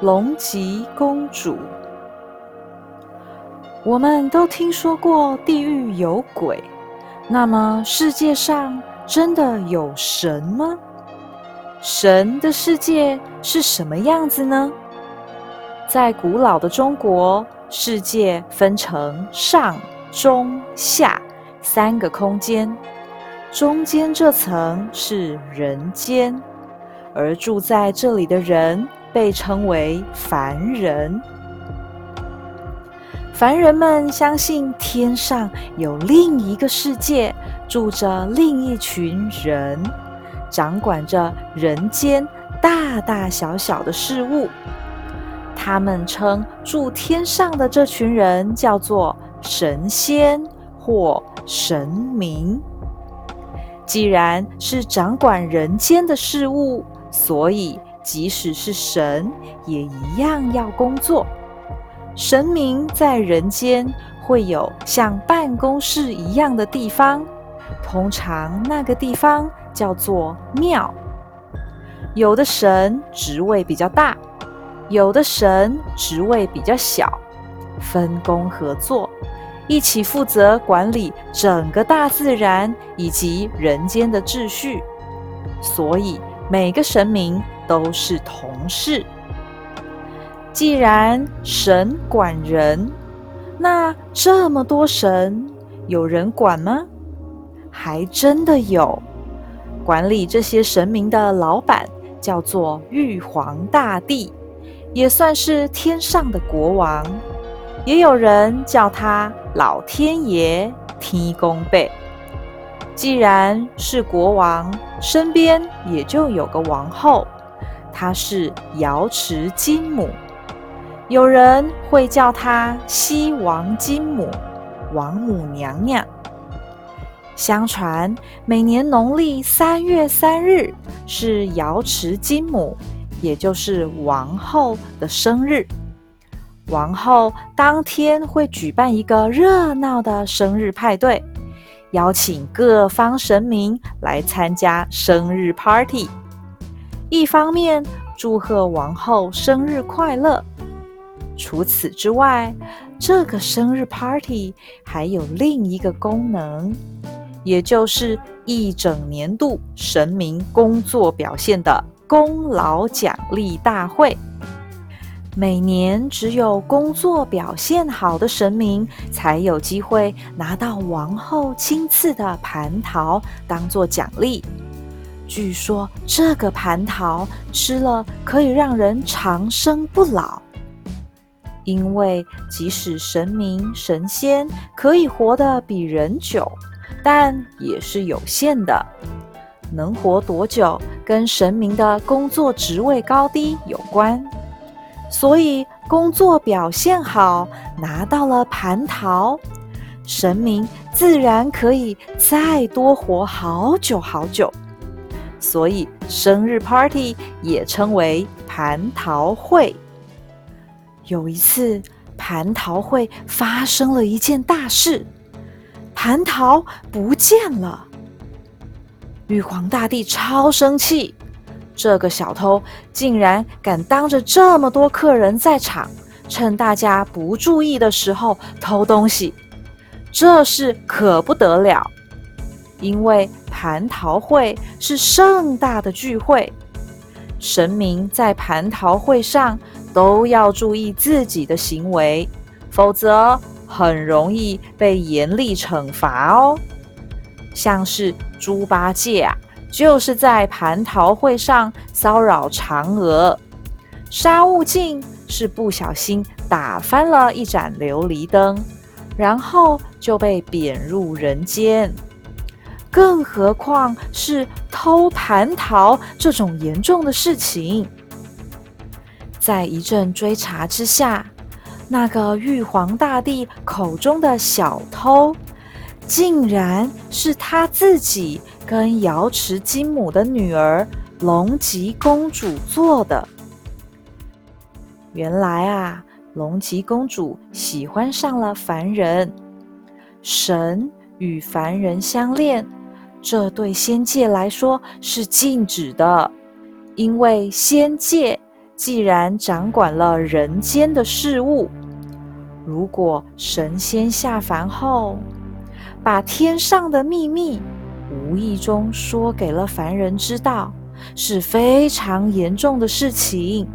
龙吉公主。我们都听说过地狱有鬼，那么世界上真的有神吗？神的世界是什么样子呢？在古老的中国，世界分成上、中、下三个空间，中间这层是人间，而住在这里的人被称为凡人。凡人们相信天上有另一个世界，住着另一群人，掌管着人间大大小小的事物。他们称住天上的这群人叫做神仙或神明。既然是掌管人间的事物，所以即使是神也一样要工作。神明在人间会有像办公室一样的地方，通常那个地方叫做庙。有的神职位比较大。有的神职位比较小，分工合作，一起负责管理整个大自然以及人间的秩序，所以每个神明都是同事。既然神管人，那这么多神，有人管吗？还真的有，管理这些神明的老板叫做玉皇大帝。也算是天上的国王，也有人叫他老天爷、天公伯。既然是国王，身边也就有个王后，她是瑶池金母。有人会叫她西王金母、王母娘娘。相传，每年农历三月三日是瑶池金母。也就是王后的生日，王后当天会举办一个热闹的生日派对，邀请各方神明来参加生日 party。一方面祝贺王后生日快乐，除此之外，这个生日 party 还有另一个功能，也就是一整年度神明工作表现的。功劳奖励大会，每年只有工作表现好的神明才有机会拿到王后亲赐的蟠桃当做奖励。据说这个蟠桃吃了可以让人长生不老，因为即使神明神仙可以活得比人久，但也是有限的。能活多久，跟神明的工作职位高低有关，所以工作表现好，拿到了蟠桃，神明自然可以再多活好久好久。所以生日 party 也称为蟠桃会。有一次，蟠桃会发生了一件大事，蟠桃不见了。玉皇大帝超生气，这个小偷竟然敢当着这么多客人在场，趁大家不注意的时候偷东西，这事可不得了。因为蟠桃会是盛大的聚会，神明在蟠桃会上都要注意自己的行为，否则很容易被严厉惩罚哦。像是猪八戒啊，就是在蟠桃会上骚扰嫦娥；沙悟净是不小心打翻了一盏琉璃灯，然后就被贬入人间。更何况是偷蟠桃这种严重的事情，在一阵追查之下，那个玉皇大帝口中的小偷。竟然是他自己跟瑶池金母的女儿龙吉公主做的。原来啊，龙吉公主喜欢上了凡人，神与凡人相恋，这对仙界来说是禁止的，因为仙界既然掌管了人间的事物，如果神仙下凡后，把天上的秘密无意中说给了凡人知道，是非常严重的事情。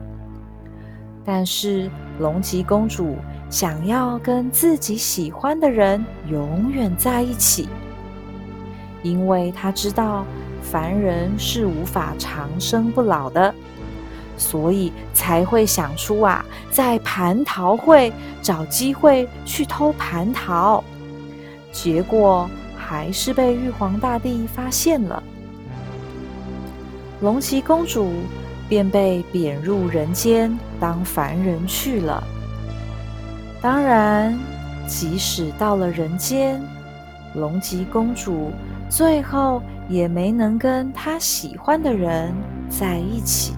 但是龙吉公主想要跟自己喜欢的人永远在一起，因为他知道凡人是无法长生不老的，所以才会想出啊，在蟠桃会找机会去偷蟠桃。结果还是被玉皇大帝发现了，龙吉公主。便被贬入人间当凡人去了。当然，即使到了人间，龙吉公主最后也没能跟他喜欢的人在一起。